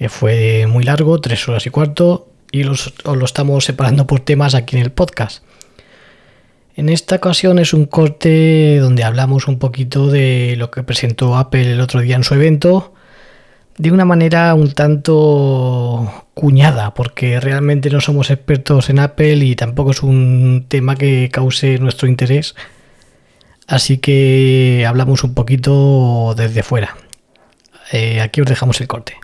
que fue muy largo, tres horas y cuarto, y los- os lo estamos separando por temas aquí en el podcast. En esta ocasión es un corte donde hablamos un poquito de lo que presentó Apple el otro día en su evento, de una manera un tanto cuñada, porque realmente no somos expertos en Apple y tampoco es un tema que cause nuestro interés. Así que hablamos un poquito desde fuera. Eh, aquí os dejamos el corte.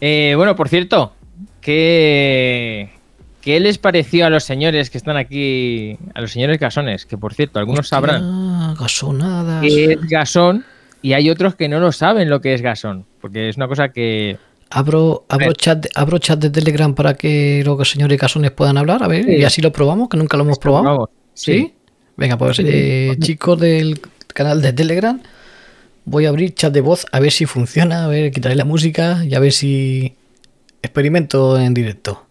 Eh, bueno, por cierto, ¿qué, ¿qué les pareció a los señores que están aquí, a los señores gasones? Que por cierto, algunos sabrán gasonadas. qué es gasón y hay otros que no lo saben lo que es gasón, porque es una cosa que... Abro, abro, chat, de- abro chat de Telegram para que los señores gasones puedan hablar. A ver, Sí. y así lo probamos, que nunca lo hemos probado. ¿Sí? Venga, pues eh, chicos del canal de Telegram, voy a abrir chat de voz a ver si funciona, a ver, quitaré la música y a ver si experimento en directo.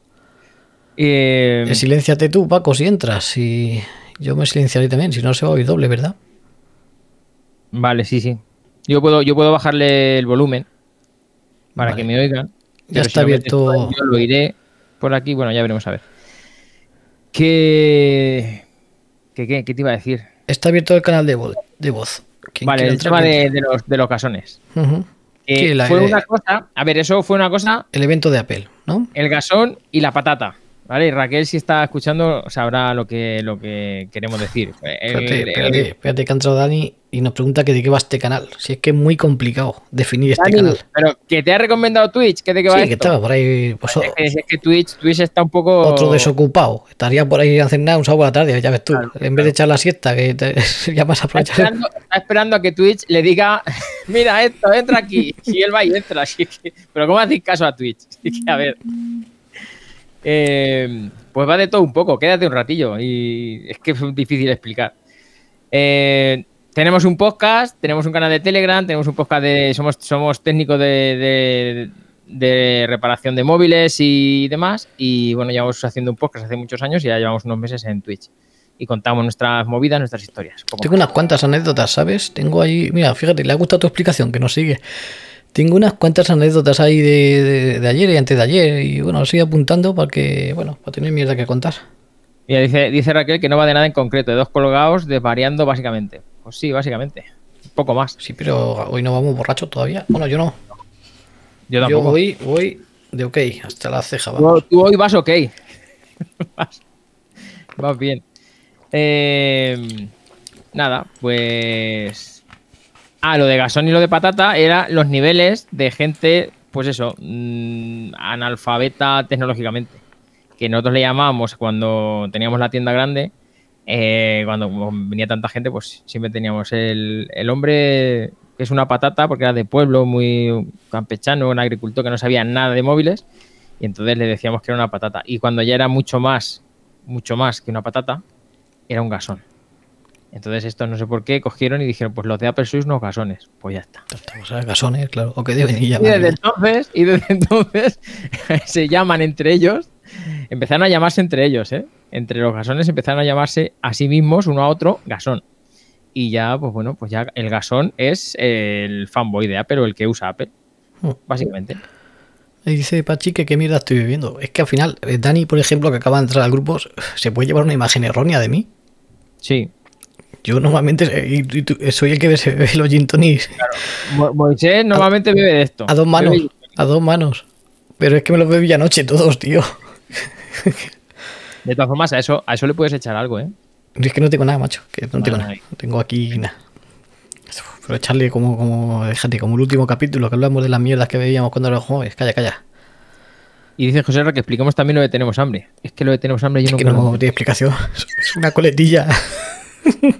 Eh, Eh, silénciate tú, Paco, si entras. Y yo me silenciaré también, si no se va a oír doble, ¿verdad? Vale, sí, sí. Yo puedo, yo puedo bajarle el volumen para Vale. que me oigan. Ya está si abierto. Yo lo iré por aquí. Bueno, ya veremos a ver. ¿Qué, qué, qué, qué te iba a decir? Está abierto el canal de, vo- de voz. Vale, el tema de, los, de los gasones. Ujú. Eh, Sí, la- fue una cosa. A ver, eso fue una cosa. El evento de Apple, ¿no? El gasón y la patata. ¿Vale? Y Raquel, si está escuchando, sabrá lo que, lo que queremos decir. El- Espérate, espérate, espérate que ha entrado Dani y nos pregunta que de qué va este canal. Si es que es muy complicado definir este canal. pero que te ha recomendado Twitch, ¿qué de qué va Sí, que esto? estaba por ahí. pues, Es que, es que Twitch, Twitch está un poco. Otro desocupado. Estaría por ahí a hacer nada un sábado por la tarde, ya ves tú. Claro, en vez de echar la siesta, que te, ya vas a Está aprovechar. esperando, está esperando a que Twitch le diga, mira esto, entra aquí. Y él va y entra. así que- pero ¿cómo hacéis caso a Twitch? Así que, a ver. Eh, pues va de todo un poco, quédate un ratillo. Y es que es difícil explicar. Eh, tenemos un podcast, tenemos un canal de Telegram, tenemos un podcast de. Somos, somos técnicos de, de- de reparación de móviles y demás. Y bueno, llevamos haciendo un podcast hace muchos años y ya llevamos unos meses en Twitch. Y contamos nuestras movidas, nuestras historias. Tengo unas cuantas anécdotas, ¿sabes? Tengo ahí. Mira, fíjate, le ha gustado tu explicación, que nos sigue. Tengo unas cuantas anécdotas ahí de, de- de ayer y antes de ayer. Y bueno, sigo apuntando para que, bueno, para tener mierda que contar. Mira, dice, dice Raquel que no va de nada en concreto, de dos colgados desvariando básicamente. Pues sí, básicamente. Un poco más. Sí, pero hoy no vamos borrachos todavía. Bueno, yo no. Yo Yo tampoco. voy, voy de ok, hasta la ceja. Tú, vamos. tú hoy vas ok. vas, vas bien. Eh, nada, pues. Ah, lo de gasón y lo de patata era los niveles de gente, pues eso, mm, analfabeta tecnológicamente. Que nosotros le llamábamos cuando teníamos la tienda grande, eh, cuando venía tanta gente, pues siempre teníamos el, el hombre que es una patata, porque era de pueblo, muy campechano, un agricultor que no sabía nada de móviles, y entonces le decíamos que era una patata. Y cuando ya era mucho más, mucho más que una patata, era un gasón. Entonces estos no sé por qué cogieron y dijeron, pues los de Apple sois unos gasones. Pues ya está. O sea, gasones, claro. O que deben Y desde entonces, y desde entonces se llaman entre ellos, empezaron a llamarse entre ellos, ¿eh? Entre los gasones empezaron a llamarse a sí mismos, uno a otro, gasón. Y ya, pues bueno, pues ya el gasón es el fanboy de Apple o el que usa Apple, Hmm. básicamente. Y dice Pachi que qué mierda estoy viviendo. Es que al final, eh, Dani, por ejemplo, que acaba de entrar al grupo, se puede llevar una imagen errónea de mí. Sí. Yo normalmente eh, tú- soy el que se bebe los gin tonics Mo- Moisés normalmente bebe de esto. a dos manos. Bebe- A dos manos. Pero es que me los bebí anoche todos, tío. De todas formas, a eso, a eso le puedes echar algo, ¿eh? Es que no tengo nada, macho. Que no tengo nada. No tengo aquí nada. Pero echarle como, como, déjate, como el último capítulo que hablamos de las mierdas que veíamos cuando éramos jóvenes. Calla, calla. Y dice José Ra que expliquemos también lo de tenemos hambre. Es que lo de tenemos hambre yo Es que nunca no lo, tiene explicación. Es una coletilla. no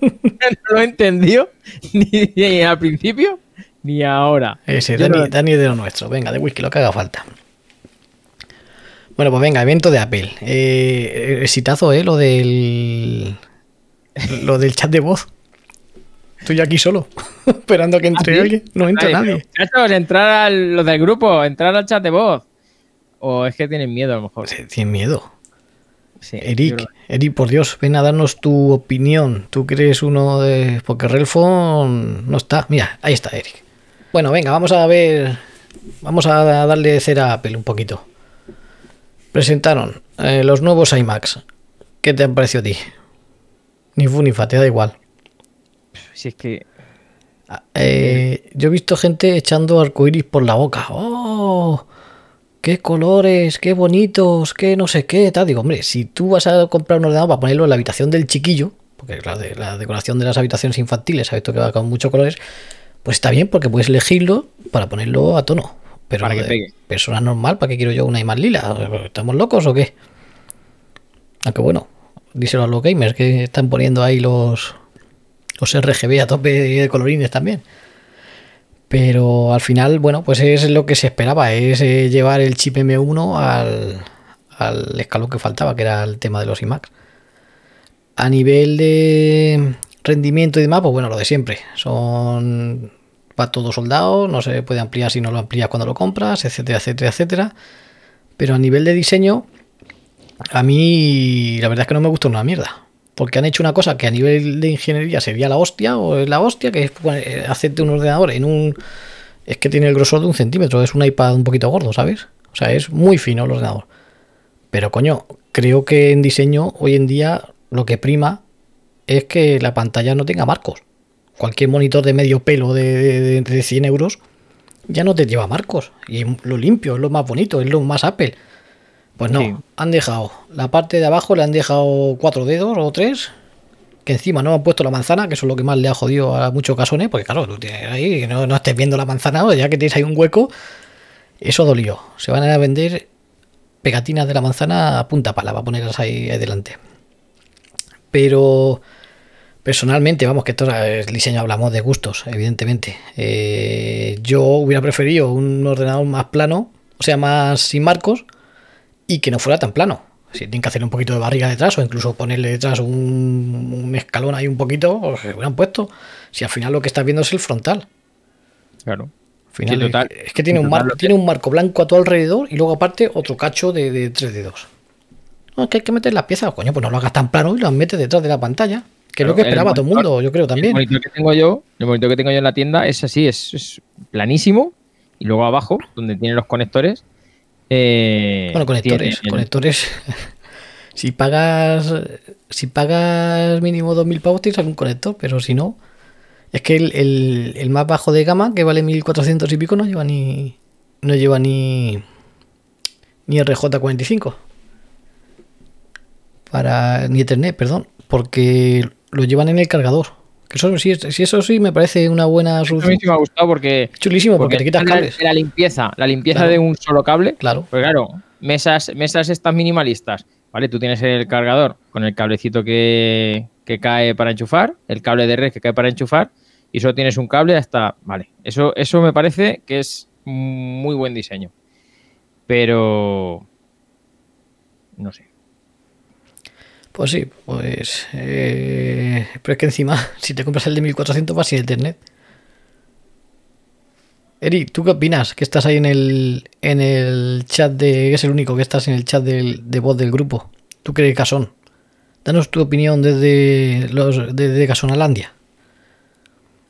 lo he entendido ni, ni al principio ni ahora. Ese, Dani, no- Dani de lo nuestro. Venga, de whisky, lo que haga falta. Bueno, pues venga, evento de Apple. Eh, exitazo, ¿eh? Lo del. Lo del chat de voz. Estoy aquí solo, esperando a que entre alguien. No entra Ay, nadie. Muchachos, entrar los del grupo, entrar al chat de voz. O es que tienen miedo a lo mejor. Tienen miedo. Sí, Eric, Eric, por Dios, ven a darnos tu opinión. Tú crees uno de. Porque Relfon no está. Mira, ahí está Eric. Bueno, venga, vamos a ver. Vamos a darle cera a Apple un poquito. Presentaron eh, los nuevos iMacs. ¿Qué te han parecido a ti? Ni fu ni fa, te da igual. Si es que Ah, eh, yo he visto gente echando arcoiris por la boca. ¡Oh! ¡Qué colores! ¡Qué bonitos! ¡Qué no sé qué! Tal. Digo, hombre, si tú vas a comprar un ordenador para ponerlo en la habitación del chiquillo, porque la, de- la decoración de las habitaciones infantiles, sabes tú que va con muchos colores, pues está bien porque puedes elegirlo para ponerlo a tono. Pero Para que pegue. persona normal, ¿para qué quiero yo una iMac lila? ¿Estamos locos o qué? Aunque bueno, díselo a los gamers que están poniendo ahí los, los RGB a tope de colorines también. Pero al final, bueno, pues es lo que se esperaba, es eh, llevar el chip M1 al, al escalón que faltaba, que era el tema de los iMacs. A nivel de rendimiento y demás, pues bueno, lo de siempre. Son va todo soldado, no se puede ampliar si no lo amplías cuando lo compras, etcétera, etcétera, etcétera. Pero a nivel de diseño, a mí la verdad es que no me gusta una mierda. Porque han hecho una cosa que a nivel de ingeniería sería la hostia, o es la hostia, que es poner- eh, hacerte un ordenador en un... Es que tiene el grosor de un centímetro, es un iPad un poquito gordo, ¿sabes? O sea, es muy fino el ordenador. Pero coño, creo que en diseño hoy en día lo que prima es que la pantalla no tenga marcos. Cualquier monitor de medio pelo de, de, de 100 euros ya no te lleva marcos. Y lo limpio, es lo más bonito, es lo más Apple. Pues no, Sí. han dejado la parte de abajo, le han dejado cuatro dedos o tres. Que encima no han puesto la manzana, que eso es lo que más le ha jodido a muchos casones. Porque claro, tú tienes ahí, no, no estés viendo la manzana, o ya que tienes ahí un hueco, eso dolió. Se van a vender pegatinas de la manzana a punta pala, va a ponerlas ahí, ahí delante. Pero personalmente, vamos, que esto es diseño, hablamos de gustos, evidentemente. Eh, yo hubiera preferido un ordenador más plano, o sea, más sin marcos, y que no fuera tan plano. Si tienen que hacer un poquito de barriga detrás o incluso ponerle detrás un, un escalón ahí un poquito, pues se hubieran puesto. Si al final lo que estás viendo es el frontal. Claro. Al final Sí, total. es, es que tiene un, marco, tiene un marco blanco a tu alrededor y luego aparte otro cacho de, de tres dedos. No, es que hay que meter las piezas. Coño, pues no lo hagas tan plano y las metes detrás de la pantalla. Que es lo que el esperaba todo el mundo, yo creo El también. monitor que tengo yo, el monitor que tengo yo en la tienda es así, es, es planísimo. Y luego abajo, donde tiene los conectores. Eh, Bueno, conectores, tiene conectores. si pagas si pagas mínimo 2.000 pavos tienes algún conector, pero si no, es que el, el- el más bajo de gama, que vale 1.400 y pico, no lleva ni no lleva ni ni RJ45 para ni Ethernet, perdón, porque lo llevan en el cargador. Que eso si eso sí me parece una buena A solución. mí sí me ha gustado porque. Chulísimo, porque, te quitas la, limpieza, la limpieza Claro. de un solo cable. Claro. Pues claro, mesas, mesas estas minimalistas. ¿Vale? Tú tienes el cargador con el cablecito que, que cae para enchufar, el cable de red que cae para enchufar, y solo tienes un cable hasta. Vale. Eso, eso me parece que es muy buen diseño. Pero. No sé. Pues sí, pues. eh, pero es que encima, si te compras el de 1400 vas sin internet. Eri, ¿tú qué opinas? Que estás ahí en el, en el chat de. es el único que estás en el chat del- de voz del grupo. ¿Tú crees Casón? Danos tu opinión desde, los, desde Casonalandia.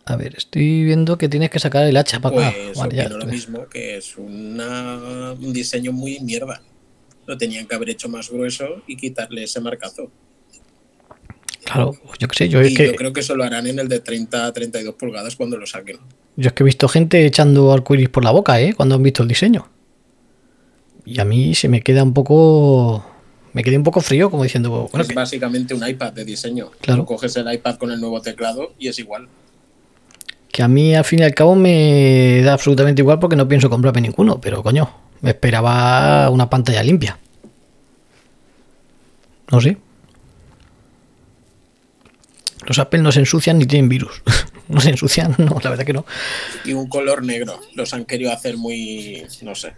A ver, estoy viendo que tienes que sacar el hacha para acá. Pues Vale, ya lo mismo, que es una- un diseño muy mierda. Lo tenían que haber hecho más grueso y quitarle ese marcazo. Claro, yo qué sé, yo es y que, yo creo que eso lo harán en el de 30 a 32 pulgadas cuando lo saquen. yo es que he visto gente echando arcoiris por la boca, ¿eh? Cuando han visto el diseño. Y a mí se me queda un poco. Me quedé un poco frío, como diciendo, bueno, es que, básicamente un iPad de diseño. Claro. Tú coges el iPad con el nuevo teclado y es igual. que a mí al fin y al cabo me da absolutamente igual porque no pienso comprarme ninguno, pero coño, me esperaba una pantalla limpia. No sé. Los Apple no se ensucian ni tienen virus. no se ensucian, no, la verdad que no. Y un color negro. Los han querido hacer muy. no sé.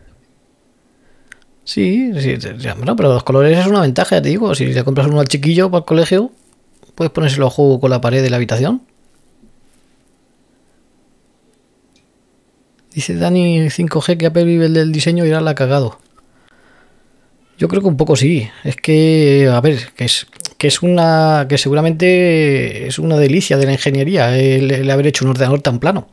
Sí, sí, bueno, pero los colores es una ventaja, ya te digo. Si le compras uno al chiquillo para el colegio, puedes ponérselo a juego con la pared de la habitación. Dice Dani 5G que Apple vive el del diseño y ahora la ha cagado. Yo creo que un poco sí. Es que, a ver, que es, que es una. que seguramente es una delicia de la ingeniería el, el haber hecho un ordenador tan plano.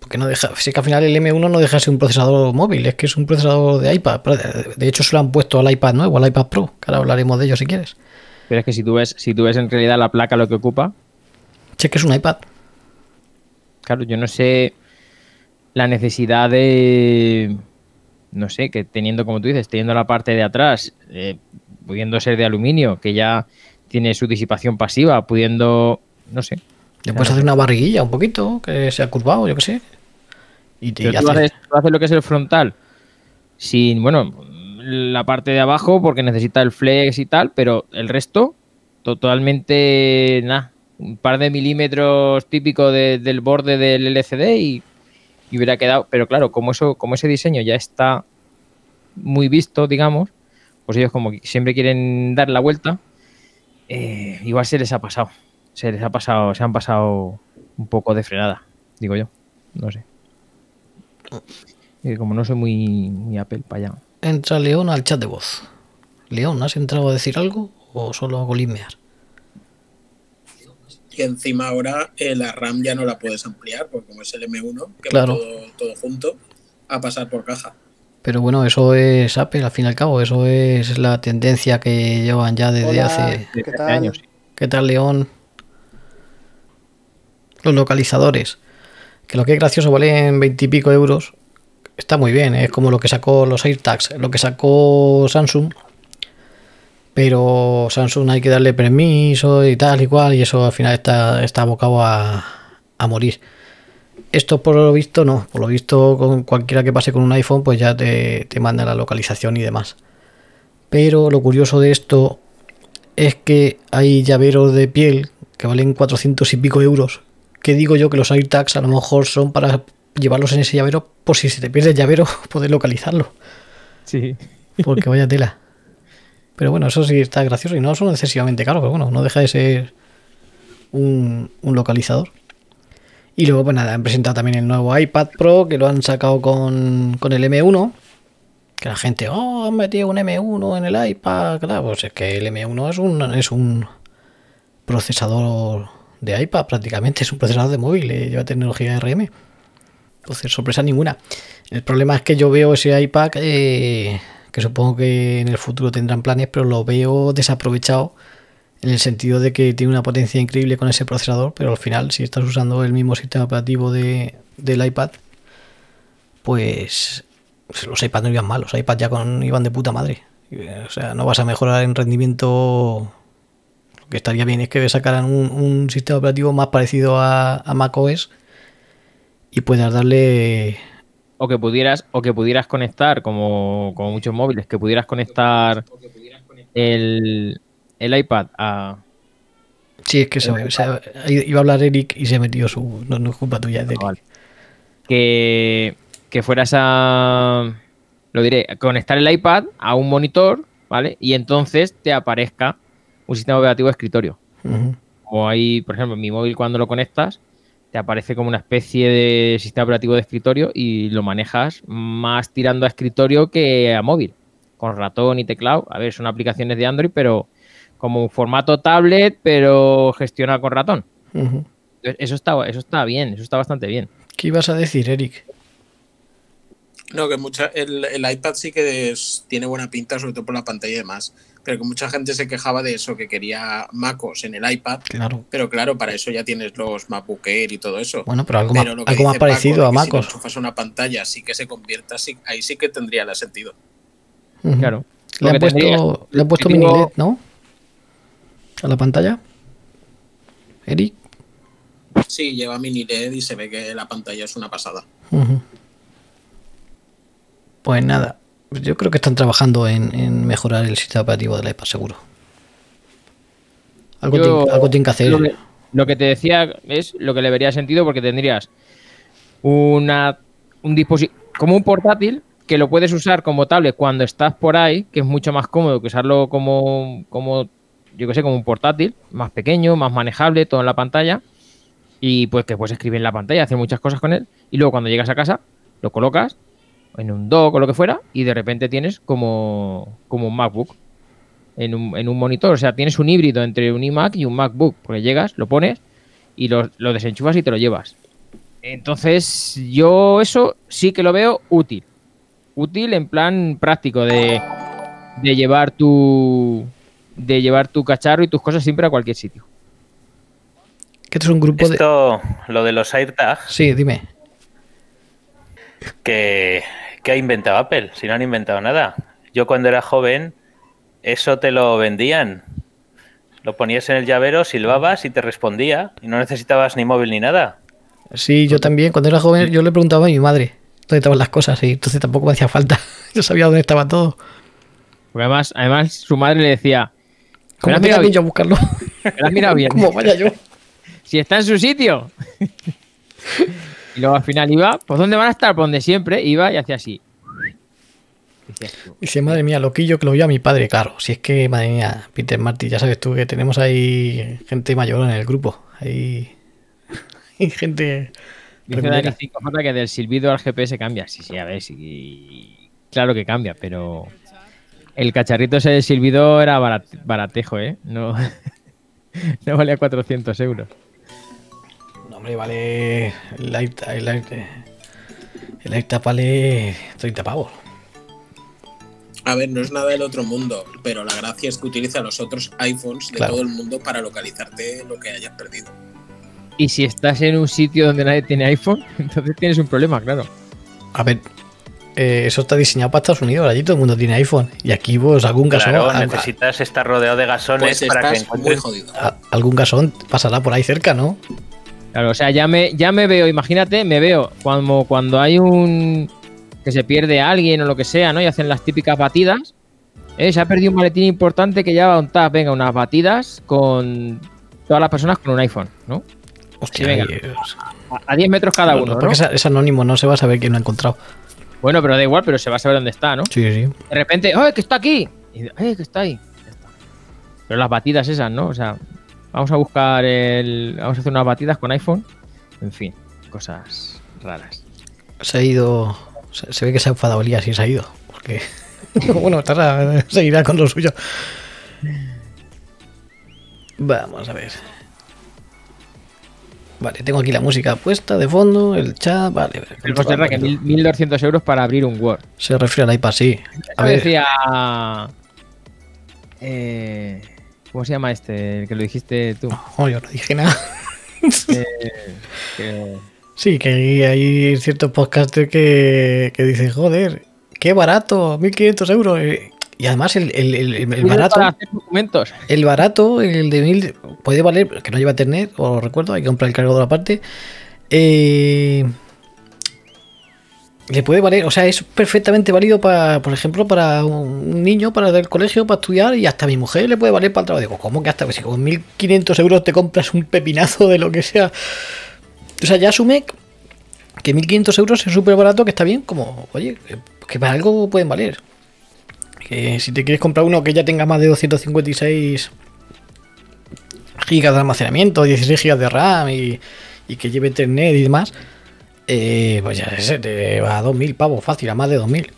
Porque no deja. Sí que al final el M1 no deja de ser un procesador móvil, es que es un procesador de iPad. De hecho, se lo han puesto al iPad nuevo, al iPad Pro, que ahora hablaremos de ello si quieres. Pero es que si tú ves, si tú ves en realidad la placa lo que ocupa, Sí, es que es un iPad. claro, yo no sé la necesidad de. No sé, que teniendo, como tú dices, teniendo la parte de atrás, eh, pudiendo ser de aluminio, que ya tiene su disipación pasiva, pudiendo. No sé. Le puedes hacer una barriguilla un poquito, que sea curvado, yo qué sé. Y, te- Pero tú, haces, tú haces lo que es el frontal sin, bueno, la parte de abajo porque necesita el flex y tal, pero el resto totalmente, nada, un par de milímetros típico de- del borde del LCD y, y hubiera quedado, pero claro, como eso, como ese diseño ya está muy visto, digamos, pues ellos como siempre quieren dar la vuelta, eh, igual se les ha pasado, se les ha pasado, se han pasado un poco de frenada, digo yo, no sé. Como no soy muy, muy Apple para allá. Entra León al chat de voz. León, ¿has entrado a decir algo o solo a golismear? Y encima ahora eh, la RAM ya no la puedes ampliar, porque como es el M1, que Claro. va todo, todo junto, a pasar por caja. Pero bueno, eso es Apple, al fin y al cabo, eso es la tendencia que llevan ya desde Hola, hace... ¿qué tal? años. ¿Qué tal, León? Los localizadores. Que lo que es gracioso valen veintipico euros. Está muy bien, es como lo que sacó los AirTags, lo que sacó Samsung. Pero Samsung hay que darle permiso y tal y cual, y eso al final está, está abocado a, a morir. Esto por lo visto no, por lo visto con cualquiera que pase con un iPhone pues ya te, te manda la localización y demás. Pero lo curioso de esto es que hay llaveros de piel que valen 400 y pico euros. Que digo yo que los AirTags a lo mejor son para llevarlos en ese llavero por si se te pierde el llavero poder localizarlo. Sí. Porque vaya tela. Pero bueno, eso sí está gracioso y no son excesivamente caros, pero bueno, no deja de ser un, localizador. Y luego, pues nada, han presentado también el nuevo iPad Pro que lo han sacado con, con el M1. Que la gente, oh, han metido un M1 en el iPad. Claro, pues es que el M1 es un, es un procesador de iPad prácticamente, es un procesador de móvil, eh, lleva tecnología RM. Entonces, sorpresa ninguna. El problema es que yo veo ese iPad, eh, que supongo que en el futuro tendrán planes, pero lo veo desaprovechado en el sentido de que tiene una potencia increíble con ese procesador, pero al final, si estás usando el mismo sistema operativo de, del iPad, pues los iPads no iban mal, los iPads ya con, iban de puta madre. Eh, O sea, no vas a mejorar en rendimiento. Lo que estaría bien es que sacaran un, sistema operativo más parecido a, a macOS y puedas darle O que pudieras, o que pudieras conectar, como, como muchos móviles, que pudieras conectar el, el iPad a. Sí, es que se, me- se- iba a hablar Eric y se metió su. No, no es culpa tuya, de Eric. vale. Que, que fueras a. Lo diré, conectar el iPad a un monitor, ¿vale? Y entonces te aparezca un sistema operativo de escritorio. Ujú. O ahí, por ejemplo, en mi móvil cuando lo conectas, te aparece como una especie de sistema operativo de escritorio y lo manejas más tirando a escritorio que a móvil, con ratón y teclado. A ver, son aplicaciones de Android, pero como un formato tablet, pero gestionado con ratón. Ujú. Eso está, eso está bien, eso está bastante bien. ¿Qué ibas a decir, Eric? No, que mucha, el, el iPad sí que es- tiene buena pinta, sobre todo por la pantalla y demás. Pero que mucha gente se quejaba de eso, que quería MacOS en el iPad. Claro. Pero claro, para eso ya tienes los MacBook Air y todo eso. Bueno, pero algo más- lo que algo más parecido de a que MacOS. Si enchufas una pantalla, sí que se convierta, sí, ahí sí que tendría el sentido. Claro. Le Lo han tendría- puesto, le han puesto mini LED, ¿no? A la pantalla. Eric. Sí, lleva mini LED y se ve que la pantalla es una pasada. Ujú. Pues nada, yo creo que están trabajando en, en mejorar el sistema operativo del iPad seguro. Algo, Yo- tiene, algo que hacer. Lo que, lo que te decía es lo que le vería sentido porque tendrías una un dispositivo como un portátil que lo puedes usar como tablet cuando estás por ahí, que es mucho más cómodo que usarlo como, como yo que sé, como un portátil, más pequeño, más manejable, todo en la pantalla. Y pues que puedes escribir en la pantalla, hacer muchas cosas con él. Y luego cuando llegas a casa, lo colocas en un dock o lo que fuera, y de repente tienes como, como un MacBook en un, en un monitor. O sea, tienes un híbrido entre un iMac y un MacBook. Porque llegas, lo pones y lo, lo desenchufas y te lo llevas. Entonces, yo eso sí que lo veo útil. Útil en plan práctico de, de llevar tu de llevar tu cacharro y tus cosas siempre a cualquier sitio. Que esto es un grupo de. Esto, lo de los AirTags, Sí, dime. Que, que ha inventado Apple, si no han inventado nada. Yo cuando era joven, eso te lo vendían. Lo ponías en el llavero, silbabas y te respondía. Y no necesitabas ni móvil ni nada. Sí, yo también. Cuando era joven, yo le preguntaba a mi madre dónde estaban las cosas y entonces tampoco me hacía falta. Yo sabía dónde estaba todo. Porque además, además su madre le decía, Como ¿Me has mirado que yo a buscarlo. "¿Me lo has mirado bien? Como vaya yo. si está en su sitio. Y luego al final iba, pues ¿dónde van a estar? Pues donde siempre iba y hacía así. Dice, madre mía, loquillo que lo vio a mi padre, claro. Si es que, madre mía, Peter Marty, ya sabes tú que tenemos ahí gente mayor en el grupo. Ahí. Hay gente. Dice. Dani 5J que del silbido al GPS cambia. Sí, sí, a ver, sí. Claro que cambia, pero el cacharrito ese de silbido era barat- baratejo, ¿eh? No, no valía 400 euros. Hombre, vale. El AirTag, el AirTag, el AirTag vale 30 pavos. A ver, no es nada del otro mundo, pero la gracia es que utiliza los otros iPhones de Claro. todo el mundo para localizarte lo que hayas perdido. Y si estás en un sitio donde nadie tiene iPhone, entonces tienes un problema, claro. A ver, eh, eso está diseñado para Estados Unidos. Allí todo el mundo tiene iPhone. Y aquí, pues, algún gasón. Claro, necesitas estar rodeado de gasones Pues para que muy encuentres. jodido. algún gasón pasará por ahí cerca, ¿no? Claro, o sea, ya me, ya me veo, imagínate, me veo cuando, cuando hay un. que se pierde alguien o lo que sea, ¿no? Y hacen las típicas batidas. ¿eh? Se ha perdido un maletín importante que lleva un tab, venga, unas batidas con todas las personas con un iPhone, ¿no? Hostia, Sí, venga. A- A 10 metros cada no, uno, porque ¿no? es, anónimo, no se va a saber quién lo ha encontrado. Bueno, pero da igual, pero se va a saber dónde está, ¿no? Sí, sí. De repente, ¡oh, que está aquí! Y, ¡eh, que está ahí! Ya está. Pero las batidas esas, ¿no? O sea, vamos a buscar el. Vamos a hacer unas batidas con iPhone. En fin, cosas raras. Se ha ido. Se, se ve que se ha enfadado Elías y se ha ido. Porque. bueno, estará, seguirá con lo suyo. Vamos a ver. Vale, tengo aquí la música puesta de fondo, el chat, vale. El José Ra, que mil- 1.200 euros para abrir un Word. Se refiere al iPad, sí. A Eso ver, decía. eh, ¿Cómo se llama este? El que lo dijiste tú. oh, yo no dije nada. Eh, que- Sí, que hay, hay ciertos podcasters que, que dicen, joder, qué barato, 1500 euros. eh. Y además el, el- el- el barato, Para hacer documentos. el barato, el de 1000, puede valer, que no lleva internet, os lo recuerdo, hay que comprar el cargador aparte. Eh, le puede valer, o sea, es perfectamente válido para, por ejemplo, para un niño, para el colegio, para estudiar, y hasta mi mujer le puede valer para el trabajo. Digo, ¿cómo que hasta Pues si con 1500 euros te compras un pepinazo de lo que sea? O sea, ya asume que 1500 euros es súper barato, que está bien, como, oye, que para algo pueden valer. Que si te quieres comprar uno que ya tenga más de 256 gigas de almacenamiento, 16 gigas de RAM y, y que lleve internet y demás, eh, pues ya ese te va a 2000 pavos, fácil, a más de 2000.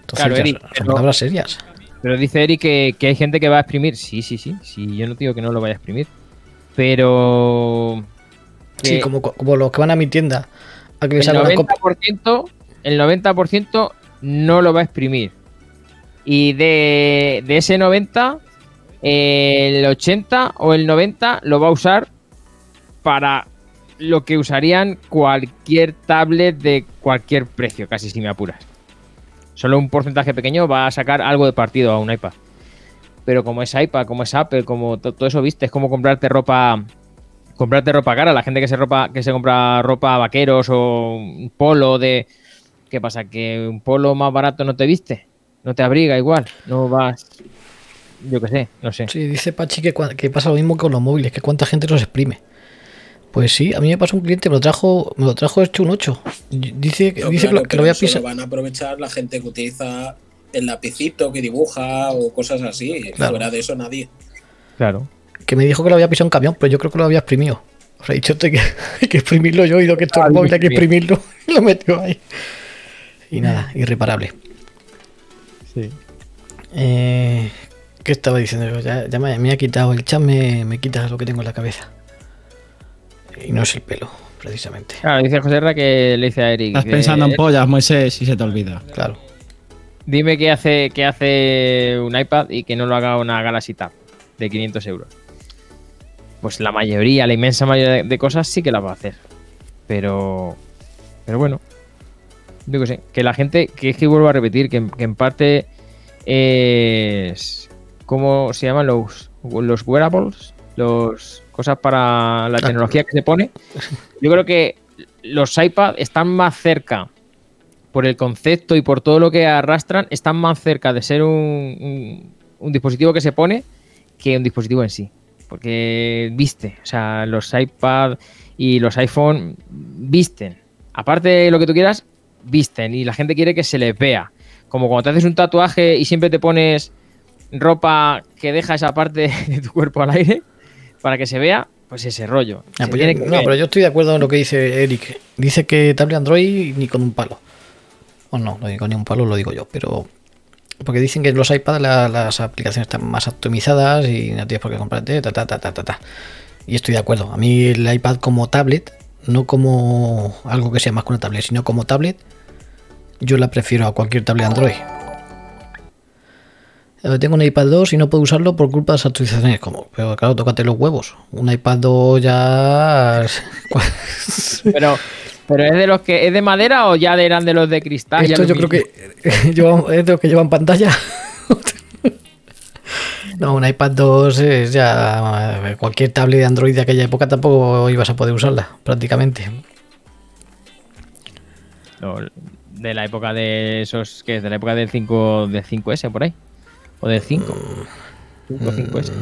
Entonces, Claro, Eric, son pero- palabras serias. Pero dice Eric que, que hay gente que va a exprimir. Sí, sí, sí. Sí, yo no digo que no lo vaya a exprimir. Pero Sí, como, como los que van a mi tienda. A que el haga una copia. 90%, el 90% no lo va a exprimir. Y de, de ese 90, el 80 o el 90 lo va a usar para lo que usarían cualquier tablet de cualquier precio, casi si me apuras. Solo un porcentaje pequeño va a sacar algo de partido a un iPad. Pero como es iPad, como es Apple, como to- todo eso, viste, es como comprarte ropa comprarte ropa cara. La gente que se ropa que se compra ropa vaqueros o un polo de ¿qué pasa? Que un polo más barato no te viste, no te abriga igual, no vas yo qué sé, no sé. Sí, dice Pachi que pasa lo mismo con los móviles, que cuánta gente los exprime. Pues sí, a mí me pasó un cliente, me lo trajo, me lo trajo hecho un 8. Dice, que- No, dice que claro, lo- que lo voy a pisar. van a aprovechar la gente que utiliza el lapicito que dibuja o cosas así. Claro. Fuera de eso nadie. Claro. Que me dijo que lo había pisado un camión, pero yo creo que lo había exprimido. O sea, he dicho "Te- que hay que exprimirlo yo, he oído que esto Ah, móvil, hay que exprimir. exprimirlo. Y lo metió ahí. Y nada, irreparable. Sí. Eh, ¿Qué estaba diciendo yo? Ya, ya me, me ha quitado el chat, me, me quita lo que tengo en la cabeza. Y no es el pelo, precisamente. Claro, dice José Ra que le dice a Eric. Estás que- pensando en pollas, Moisés, y se te olvida. Claro. Dime qué hace, qué hace un iPad y que no lo haga una Galaxy Tab de 500 euros. Pues la mayoría, la inmensa mayoría de, cosas sí que la va a hacer. Pero. Pero bueno. Yo qué sé. Que la gente. Que es que vuelvo a repetir. Que, en- que en parte. Es. ¿Cómo se llaman los. Los wearables? Los. Cosas para la tecnología que se pone. Yo creo que los iPad están más cerca por el concepto y por todo lo que arrastran, están más cerca de ser un, un- un dispositivo que se pone que un dispositivo en sí. Porque viste, o sea, los iPad y los iPhone visten. Aparte de lo que tú quieras, visten. Y la gente quiere que se les vea. Como cuando te haces un tatuaje y siempre te pones ropa que deja esa parte de tu cuerpo al aire para que se vea, pues ese rollo. Ah, pues yo- no, pero yo estoy de acuerdo en lo que dice Eric. Dice que tablet Android ni con un palo. O no, no digo ni un palo, lo digo yo, pero. Porque dicen que en los iPads la- las aplicaciones están más optimizadas y no tienes por qué comprarte, ta, ta, ta, ta, ta, ta. Y estoy de acuerdo. A mí el iPad como tablet, no como algo que sea más que una tablet, sino como tablet, yo la prefiero a cualquier tablet Android. Eh, Tengo un iPad 2 y no puedo usarlo por culpa de las actualizaciones. Como, pero claro, tócate los huevos. Un iPad 2 ya. Pero, pero es de los que es de madera o ya eran de los de cristal. Esto los yo creo que es de lo que llevan pantalla. no, un iPad 2 es ya. eh, Cualquier tablet de Android de aquella época tampoco ibas a poder usarla, prácticamente. No, de la época de esos que es de la época del 5 del 5S por ahí o del 5. 5 5S.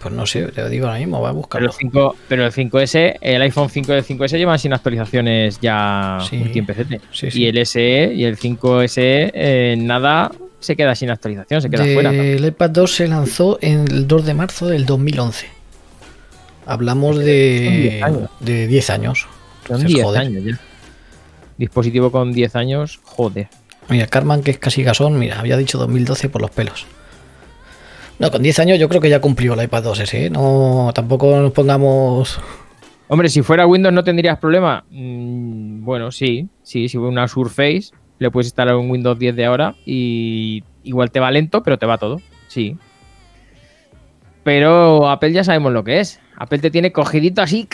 Pues no sé, te lo digo ahora mismo, va a Pero buscarlo. el 5, pero el 5S, el iPhone 5 y el 5S llevan sin actualizaciones ya Sí. un tiempecete. Sí, sí. Y el SE y el 5SE eh, nada se queda sin actualización, se queda De- fuera. ¿no? El iPad 2 se lanzó en el 2 de marzo del 2011. Hablamos de 10 años. de 10 años. Son Entonces, 10 joder. años ya. Dispositivo con 10 años, joder. Mira, Carman, que es casi gasón, mira, había dicho 2012 por los pelos. No, con 10 años yo creo que ya cumplió el iPad 2S, ¿eh? No, tampoco nos pongamos... Hombre, si fuera Windows no tendrías problema. Mm, bueno, sí, sí, si fuera una Surface, le puedes instalar un Windows 10 de ahora y igual te va lento, pero te va todo. Sí. Pero Apple ya sabemos lo que es. Apple te tiene cogidito así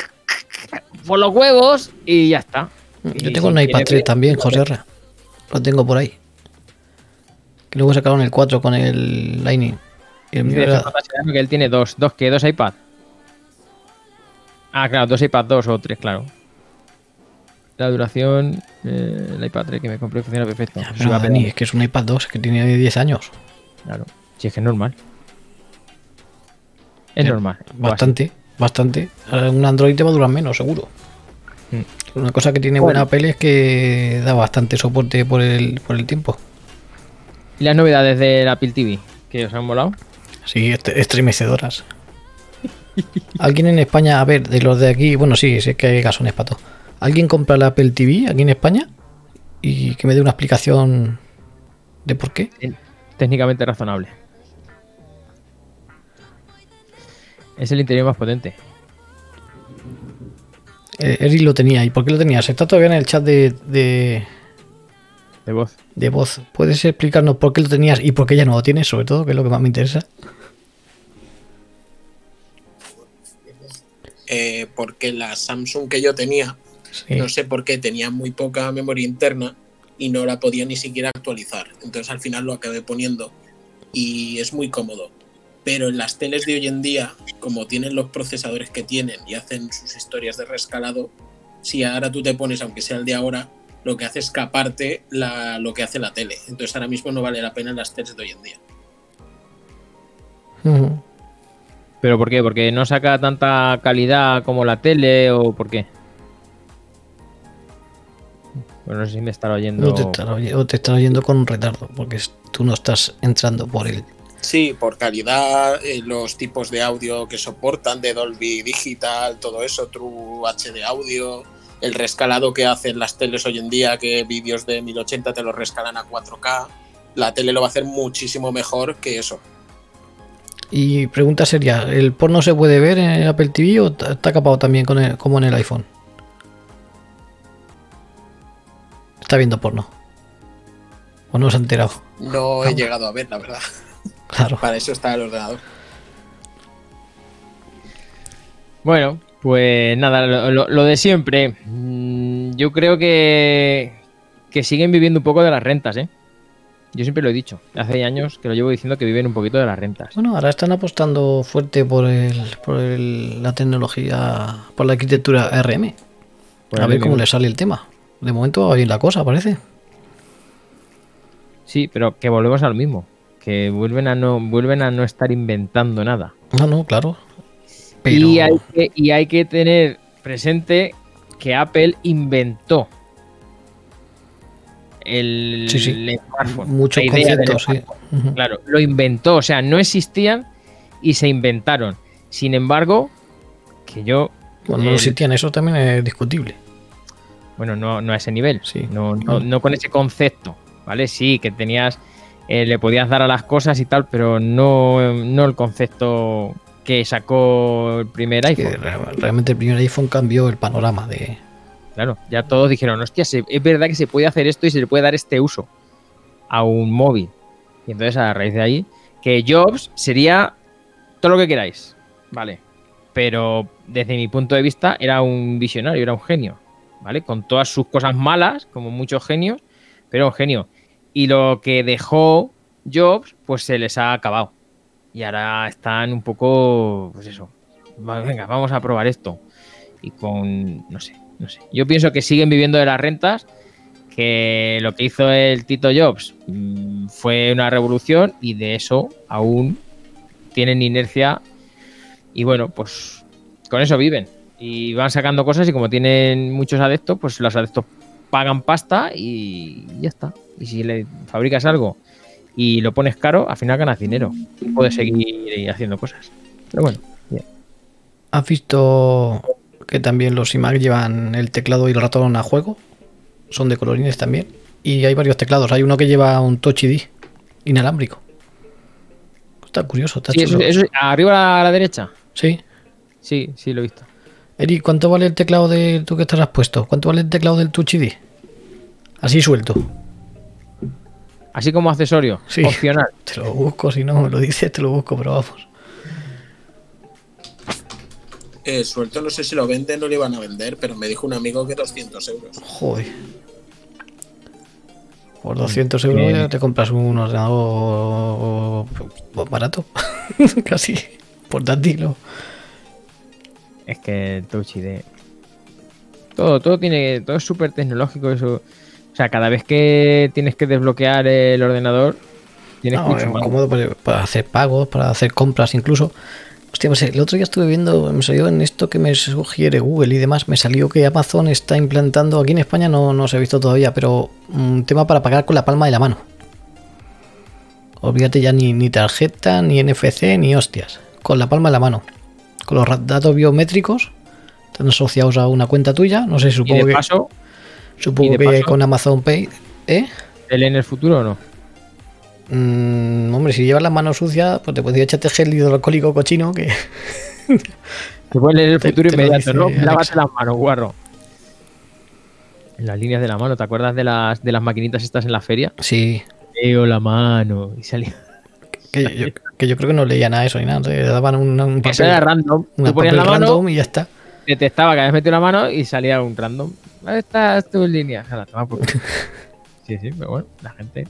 por los huevos y ya está. Yo Y tengo un iPad tiene 3 que- también, José R. Lo tengo por ahí. Que luego sacaron el 4 con el Lightning. El mío era- que él tiene dos. ¿Dos qué? ¿Dos iPad? Ah, claro, dos iPad 2 o tres, claro. La duración, eh, el iPad 3 que me compré funciona perfecto. Ya, pero Dani, es que es un iPad 2 que tiene 10 años. Claro. Si es que es normal. Es Ya, normal. Bastante, bastante. Un Android te va a durar menos, seguro. Mm. Una cosa que tiene Bueno. buena Apple es que da bastante soporte por el, por el tiempo. ¿Y las novedades del Apple TV? ¿Que os han molado? Sí, est- estremecedoras. ¿Alguien en España, a ver, de los de aquí, bueno, sí, sí que hay gasones para todo. ¿Alguien compra la Apple TV aquí en España? Y que me dé una explicación de por qué. Técnicamente razonable. Es el interior más potente. Eh, Eri lo tenía. ¿Y por qué lo tenías? Está todavía en el chat de, de, De voz. de voz. ¿Puedes explicarnos por qué lo tenías y por qué ya no lo tienes, sobre todo, que es lo que más me interesa? Eh, porque la Samsung que yo tenía, Sí. no sé por qué, tenía muy poca memoria interna y no la podía ni siquiera actualizar. Entonces al final lo acabé poniendo y es muy cómodo. Pero en las teles de hoy en día, como tienen los procesadores que tienen y hacen sus historias de rescalado, si ahora tú te pones, aunque sea el de ahora, lo que hace es escaparte la, lo que hace la tele. Entonces ahora mismo no vale la pena en las teles de hoy en día. ¿Pero por qué? ¿Porque no saca tanta calidad como la tele o por qué? Bueno, no sé si me estará oyendo. No te estará oye- o te están oyendo con retardo, porque tú no estás entrando por el. Sí, por calidad, eh, los tipos de audio que soportan, de Dolby Digital, todo eso, True HD Audio, el rescalado que hacen las teles hoy en día, que vídeos de 1080 te los rescalan a 4K, la tele lo va a hacer muchísimo mejor que eso. Y pregunta seria: ¿el porno se puede ver en el Apple TV o está capado también con el- como en el iPhone? Está viendo porno. ¿O no se ha enterado? No he llegado a ver, la verdad. Claro. Para eso está el ordenador. Bueno, pues nada, lo, lo- lo de siempre. Mm, Yo creo que, que siguen viviendo un poco de las rentas, ¿eh? Yo siempre lo he dicho. Hace años que lo llevo diciendo que viven un poquito de las rentas. Bueno, ahora están apostando fuerte por, el, por el- la tecnología, por la arquitectura RM. Por a ver cómo le sale el tema. De momento va bien la cosa, parece. Sí, pero que volvemos a lo mismo. Que vuelven a no, vuelven a no estar inventando nada. No, no, claro. Pero Y, hay que, y hay que tener presente que Apple inventó el, Sí, sí. el smartphone. muchos conceptos, sí. Claro, lo inventó, o sea, no existían y se inventaron. Sin embargo, que yo. Cuando no eh, existían eso también es discutible. Bueno, no, no a ese nivel. Sí. No, no, no con ese concepto, ¿vale? Sí, que tenías. eh, le podías dar a las cosas y tal, pero no, no el concepto que sacó el primer iPhone. re- realmente el primer iPhone cambió el panorama de. Claro, ya todos dijeron, hostia, es verdad que se puede hacer esto y se le puede dar este uso a un móvil. Y entonces a raíz de ahí, que Jobs sería todo lo que queráis, ¿vale? Pero desde mi punto de vista era un visionario, era un genio, ¿vale? Con todas sus cosas malas, como muchos genios, pero un genio. Y lo que dejó Jobs, pues se les ha acabado. Y ahora están un poco, pues eso, venga, vamos a probar esto. Y con, no sé, no sé. Yo pienso que siguen viviendo de las rentas, que lo que hizo el Tito Jobs mm, fue una revolución y de eso aún tienen inercia y bueno, pues con eso viven. Y van sacando cosas y como tienen muchos adeptos, pues los adeptos pagan pasta y ya está. Y si le fabricas algo y lo pones caro, al final ganas dinero y puedes seguir haciendo cosas. Pero bueno, bien. ¿Has visto que también los iMac llevan el teclado y el ratón a juego? Son de colorines también. Y hay varios teclados. Hay uno que lleva un Touch ID inalámbrico. Está curioso, está Sí, eso, chulo. eso- arriba a la derecha. Sí. Sí, sí, lo he visto. Eri, ¿cuánto vale el teclado de tú que estarás puesto? ¿Cuánto vale el teclado del Touch ID? Así suelto. Así como accesorio, Sí. opcional. Te lo busco, si no me lo dices, te lo busco, pero vamos. Eh, suelto, no sé si lo venden o lo iban a vender, pero me dijo un amigo que 200 euros. Joder. Por 200 euros Eh. ya te compras un ordenador barato. Casi. Portátil. ¿no? Es que Touch ID. Todo, todo tiene. Todo es súper tecnológico. Eso. O sea, cada vez que tienes que desbloquear el ordenador, tienes No, que es cómodo para, para hacer pagos, para hacer compras incluso. Hostia, pues el otro día estuve viendo, me salió en esto que me sugiere Google y demás, me salió que Amazon está implantando, aquí en España no, no se ha visto todavía, pero un tema para pagar con la palma de la mano. Olvídate ya ni, ni tarjeta, ni NFC, ni hostias. Con la palma de la mano. Con los datos biométricos, están asociados a una cuenta tuya, no sé, Y supongo de que, paso, supongo que paso- con Amazon Pay. ¿Eh? ¿el en el futuro o no? Mm, hombre, si llevas las manos sucias, pues te puedes echarte gel hidroalcohólico cochino que, Te puedes leer el Te- futuro te inmediato, ¿no? dice Lávate las manos, guarro. En las líneas de la mano, ¿te acuerdas de las, de las maquinitas estas en la feria? Sí. Leo la mano y salía. Que yo, que yo creo que no leía nada de eso ni nada. Le daban un, un Eso era random. Tú ponías papel la mano, random y ya está. detectaba que habías metido la mano y salía un random. Ahí estás tú en línea. Jala, toma por culo. Sí, sí, pero bueno, la gente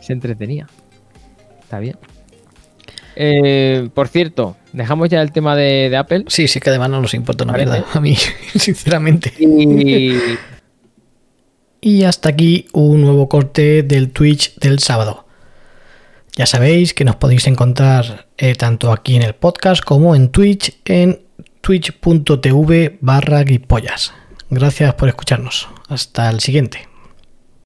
se entretenía. Está bien. Eh, por cierto, dejamos ya el tema de, de Apple. Sí, sí, que además no nos importa una mierda. A mí, sinceramente. Y Y hasta aquí un nuevo corte del Twitch del sábado. Ya sabéis que nos podéis encontrar eh, tanto aquí en el podcast como en Twitch en twitch.tv barra guipollas. Gracias por escucharnos. Hasta el siguiente.